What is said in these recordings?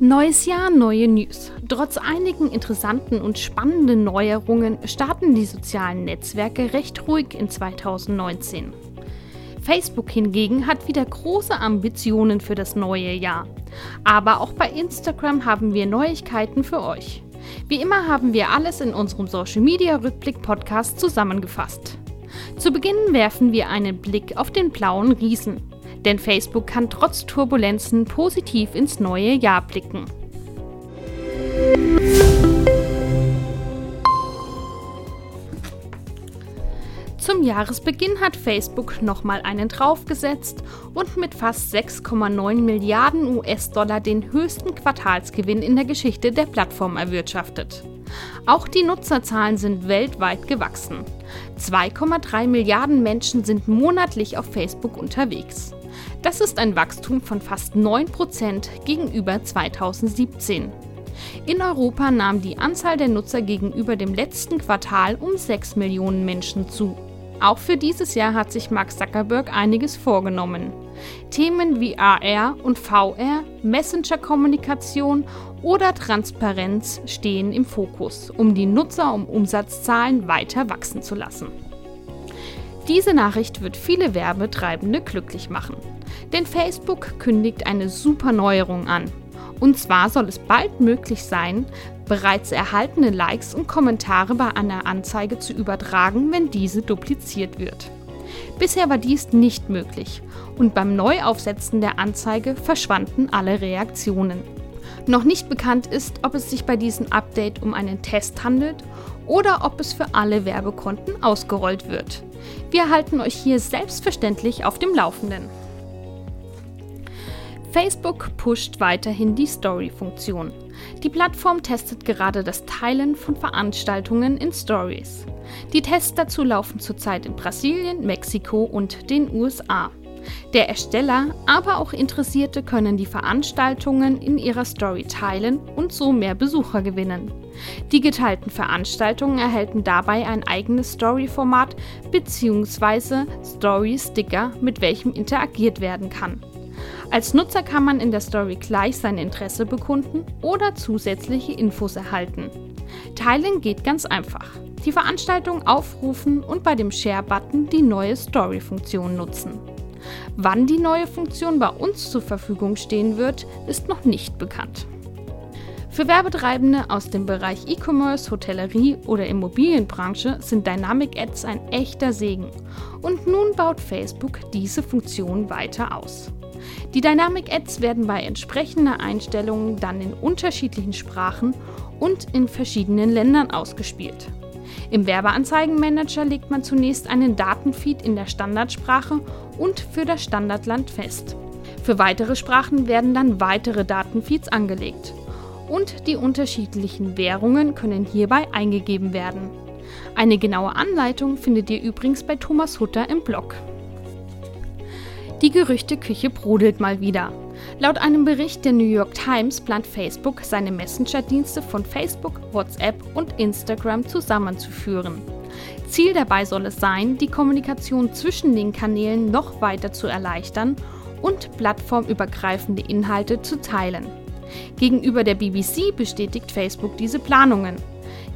Neues Jahr, neue News. Trotz einigen interessanten und spannenden Neuerungen starten die sozialen Netzwerke recht ruhig in 2019. Facebook hingegen hat wieder große Ambitionen für das neue Jahr. Aber auch bei Instagram haben wir Neuigkeiten für euch. Wie immer haben wir alles in unserem Social Media Rückblick Podcast zusammengefasst. Zu Beginn werfen wir einen Blick auf den blauen Riesen. Denn Facebook kann trotz Turbulenzen positiv ins neue Jahr blicken. Zum Jahresbeginn hat Facebook nochmal einen draufgesetzt und mit fast 6,9 Milliarden US-Dollar den höchsten Quartalsgewinn in der Geschichte der Plattform erwirtschaftet. Auch die Nutzerzahlen sind weltweit gewachsen. 2,3 Milliarden Menschen sind monatlich auf Facebook unterwegs. Das ist ein Wachstum von fast 9% gegenüber 2017. In Europa nahm die Anzahl der Nutzer gegenüber dem letzten Quartal um 6 Millionen Menschen zu. Auch für dieses Jahr hat sich Mark Zuckerberg einiges vorgenommen. Themen wie AR und VR, Messenger-Kommunikation oder Transparenz stehen im Fokus, um die Nutzer um Umsatzzahlen weiter wachsen zu lassen. Diese Nachricht wird viele Werbetreibende glücklich machen. Denn Facebook kündigt eine super Neuerung an. Und zwar soll es bald möglich sein, bereits erhaltene Likes und Kommentare bei einer Anzeige zu übertragen, wenn diese dupliziert wird. Bisher war dies nicht möglich und beim Neuaufsetzen der Anzeige verschwanden alle Reaktionen. Noch nicht bekannt ist, ob es sich bei diesem Update um einen Test handelt oder ob es für alle Werbekonten ausgerollt wird. Wir halten euch hier selbstverständlich auf dem Laufenden. Facebook pusht weiterhin die Story-Funktion. Die Plattform testet gerade das Teilen von Veranstaltungen in Stories. Die Tests dazu laufen zurzeit in Brasilien, Mexiko und den USA. Der Ersteller, aber auch Interessierte können die Veranstaltungen in ihrer Story teilen und so mehr Besucher gewinnen. Die geteilten Veranstaltungen erhalten dabei ein eigenes Story-Format bzw. Story-Sticker, mit welchem interagiert werden kann. Als Nutzer kann man in der Story gleich sein Interesse bekunden oder zusätzliche Infos erhalten. Teilen geht ganz einfach. Die Veranstaltung aufrufen und bei dem Share-Button die neue Story-Funktion nutzen. Wann die neue Funktion bei uns zur Verfügung stehen wird, ist noch nicht bekannt. Für Werbetreibende aus dem Bereich E-Commerce, Hotellerie oder Immobilienbranche sind Dynamic Ads ein echter Segen und nun baut Facebook diese Funktion weiter aus. Die Dynamic Ads werden bei entsprechender Einstellungen dann in unterschiedlichen Sprachen und in verschiedenen Ländern ausgespielt. Im Werbeanzeigenmanager legt man zunächst einen Datenfeed in der Standardsprache und für das Standardland fest. Für weitere Sprachen werden dann weitere Datenfeeds angelegt. Und die unterschiedlichen Währungen können hierbei eingegeben werden. Eine genaue Anleitung findet ihr übrigens bei Thomas Hutter im Blog. Die Gerüchteküche brodelt mal wieder. Laut einem Bericht der New York Times plant Facebook, seine Messenger-Dienste von Facebook, WhatsApp und Instagram zusammenzuführen. Ziel dabei soll es sein, die Kommunikation zwischen den Kanälen noch weiter zu erleichtern und plattformübergreifende Inhalte zu teilen. Gegenüber der BBC bestätigt Facebook diese Planungen.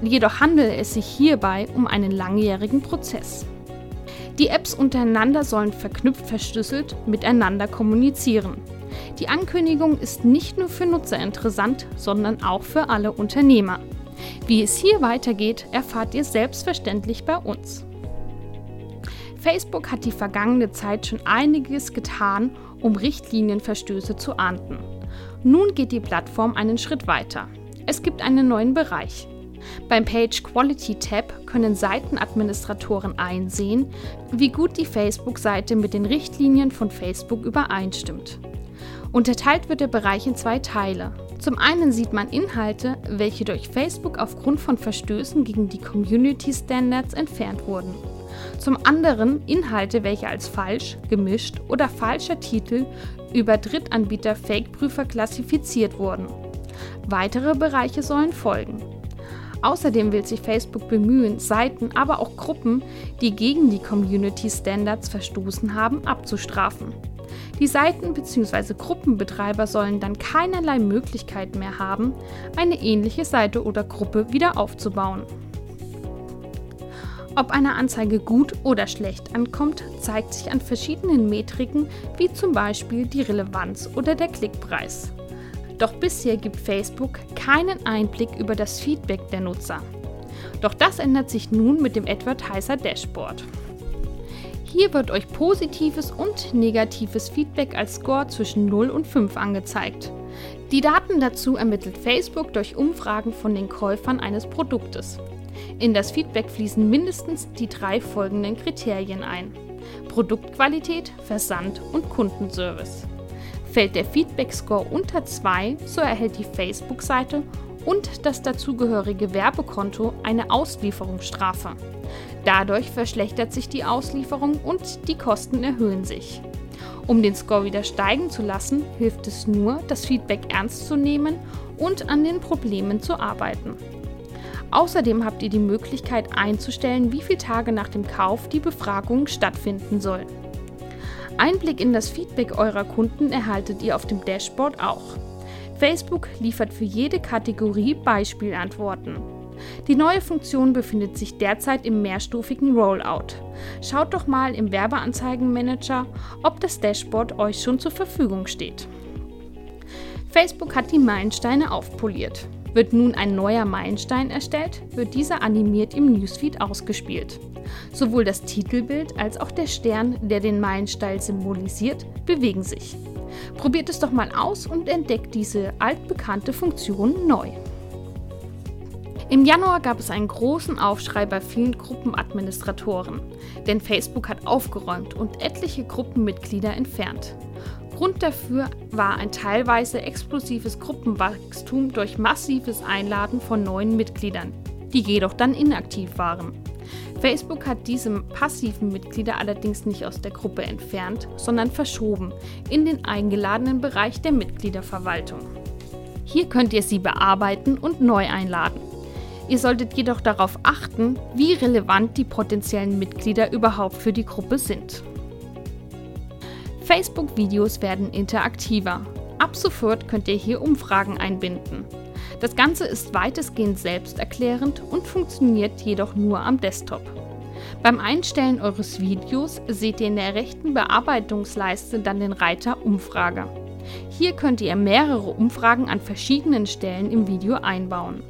Jedoch handelt es sich hierbei um einen langjährigen Prozess. Die Apps untereinander sollen verknüpft verschlüsselt miteinander kommunizieren. Die Ankündigung ist nicht nur für Nutzer interessant, sondern auch für alle Unternehmer. Wie es hier weitergeht, erfahrt ihr selbstverständlich bei uns. Facebook hat die vergangene Zeit schon einiges getan, um Richtlinienverstöße zu ahnden. Nun geht die Plattform einen Schritt weiter. Es gibt einen neuen Bereich, beim Page Quality Tab können Seitenadministratoren einsehen, wie gut die Facebook-Seite mit den Richtlinien von Facebook übereinstimmt. Unterteilt wird der Bereich in zwei Teile. Zum einen sieht man Inhalte, welche durch Facebook aufgrund von Verstößen gegen die Community Standards entfernt wurden. Zum anderen Inhalte, welche als falsch, gemischt oder falscher Titel über Drittanbieter Fake-Prüfer klassifiziert wurden. Weitere Bereiche sollen folgen. Außerdem will sich Facebook bemühen, Seiten, aber auch Gruppen, die gegen die Community Standards verstoßen haben, abzustrafen. Die Seiten- bzw. Gruppenbetreiber sollen dann keinerlei Möglichkeit mehr haben, eine ähnliche Seite oder Gruppe wieder aufzubauen. Ob eine Anzeige gut oder schlecht ankommt, zeigt sich an verschiedenen Metriken wie zum Beispiel die Relevanz oder der Klickpreis. Doch bisher gibt Facebook keinen Einblick über das Feedback der Nutzer. Doch das ändert sich nun mit dem Advertiser Dashboard. Hier wird euch positives und negatives Feedback als Score zwischen 0 und 5 angezeigt. Die Daten dazu ermittelt Facebook durch Umfragen von den Käufern eines Produktes. In das Feedback fließen mindestens die drei folgenden Kriterien ein. Produktqualität, Versand und Kundenservice. Fällt der Feedback-Score unter 2, so erhält die Facebook-Seite und das dazugehörige Werbekonto eine Auslieferungsstrafe. Dadurch verschlechtert sich die Auslieferung und die Kosten erhöhen sich. Um den Score wieder steigen zu lassen, hilft es nur, das Feedback ernst zu nehmen und an den Problemen zu arbeiten. Außerdem habt ihr die Möglichkeit einzustellen, wie viele Tage nach dem Kauf die Befragung stattfinden soll. Einblick in das Feedback eurer Kunden erhaltet ihr auf dem Dashboard auch. Facebook liefert für jede Kategorie Beispielantworten. Die neue Funktion befindet sich derzeit im mehrstufigen Rollout. Schaut doch mal im Werbeanzeigenmanager, ob das Dashboard euch schon zur Verfügung steht. Facebook hat die Meilensteine aufpoliert. Wird nun ein neuer Meilenstein erstellt, wird dieser animiert im Newsfeed ausgespielt. Sowohl das Titelbild als auch der Stern, der den Meilenstein symbolisiert, bewegen sich. Probiert es doch mal aus und entdeckt diese altbekannte Funktion neu. Im Januar gab es einen großen Aufschrei bei vielen Gruppenadministratoren, denn Facebook hat aufgeräumt und etliche Gruppenmitglieder entfernt. Grund dafür war ein teilweise explosives Gruppenwachstum durch massives Einladen von neuen Mitgliedern, die jedoch dann inaktiv waren. Facebook hat diese passiven Mitglieder allerdings nicht aus der Gruppe entfernt, sondern verschoben in den eingeladenen Bereich der Mitgliederverwaltung. Hier könnt ihr sie bearbeiten und neu einladen. Ihr solltet jedoch darauf achten, wie relevant die potenziellen Mitglieder überhaupt für die Gruppe sind. Facebook-Videos werden interaktiver. Ab sofort könnt ihr hier Umfragen einbinden. Das Ganze ist weitestgehend selbsterklärend und funktioniert jedoch nur am Desktop. Beim Einstellen eures Videos seht ihr in der rechten Bearbeitungsleiste dann den Reiter Umfrage. Hier könnt ihr mehrere Umfragen an verschiedenen Stellen im Video einbauen.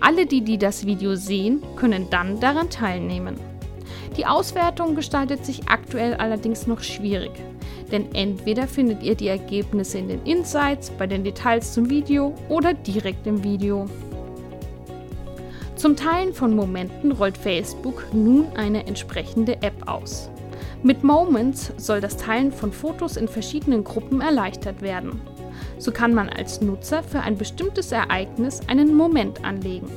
Alle, die, die das Video sehen, können dann daran teilnehmen. Die Auswertung gestaltet sich aktuell allerdings noch schwierig, denn entweder findet ihr die Ergebnisse in den Insights, bei den Details zum Video oder direkt im Video. Zum Teilen von Momenten rollt Facebook nun eine entsprechende App aus. Mit Moments soll das Teilen von Fotos in verschiedenen Gruppen erleichtert werden. So kann man als Nutzer für ein bestimmtes Ereignis einen Moment anlegen.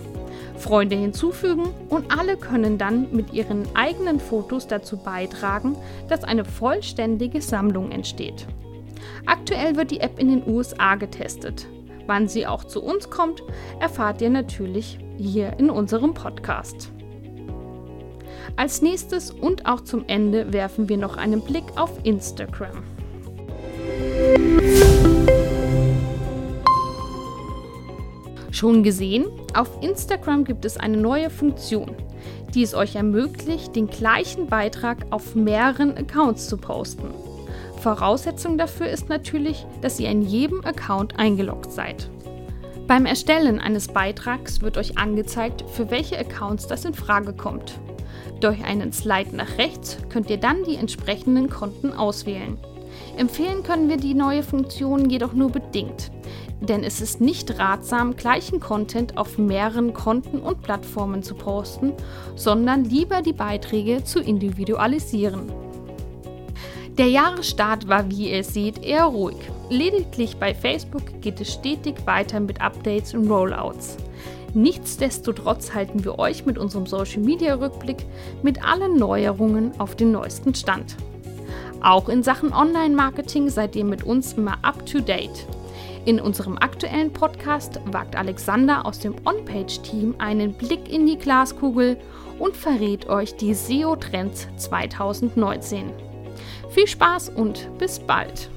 Freunde hinzufügen und alle können dann mit ihren eigenen Fotos dazu beitragen, dass eine vollständige Sammlung entsteht. Aktuell wird die App in den USA getestet. Wann sie auch zu uns kommt, erfahrt ihr natürlich hier in unserem Podcast. Als nächstes und auch zum Ende werfen wir noch einen Blick auf Instagram. Schon gesehen? Auf Instagram gibt es eine neue Funktion, die es euch ermöglicht, den gleichen Beitrag auf mehreren Accounts zu posten. Voraussetzung dafür ist natürlich, dass ihr in jedem Account eingeloggt seid. Beim Erstellen eines Beitrags wird euch angezeigt, für welche Accounts das in Frage kommt. Durch einen Slide nach rechts könnt ihr dann die entsprechenden Konten auswählen. Empfehlen können wir die neue Funktion jedoch nur bedingt, denn es ist nicht ratsam, gleichen Content auf mehreren Konten und Plattformen zu posten, sondern lieber die Beiträge zu individualisieren. Der Jahresstart war, wie ihr seht, eher ruhig. Lediglich bei Facebook geht es stetig weiter mit Updates und Rollouts. Nichtsdestotrotz halten wir euch mit unserem Social Media Rückblick mit allen Neuerungen auf den neuesten Stand. Auch in Sachen Online-Marketing seid ihr mit uns immer up to date. In unserem aktuellen Podcast wagt Alexander aus dem On-Page-Team einen Blick in die Glaskugel und verrät euch die SEO-Trends 2019. Viel Spaß und bis bald!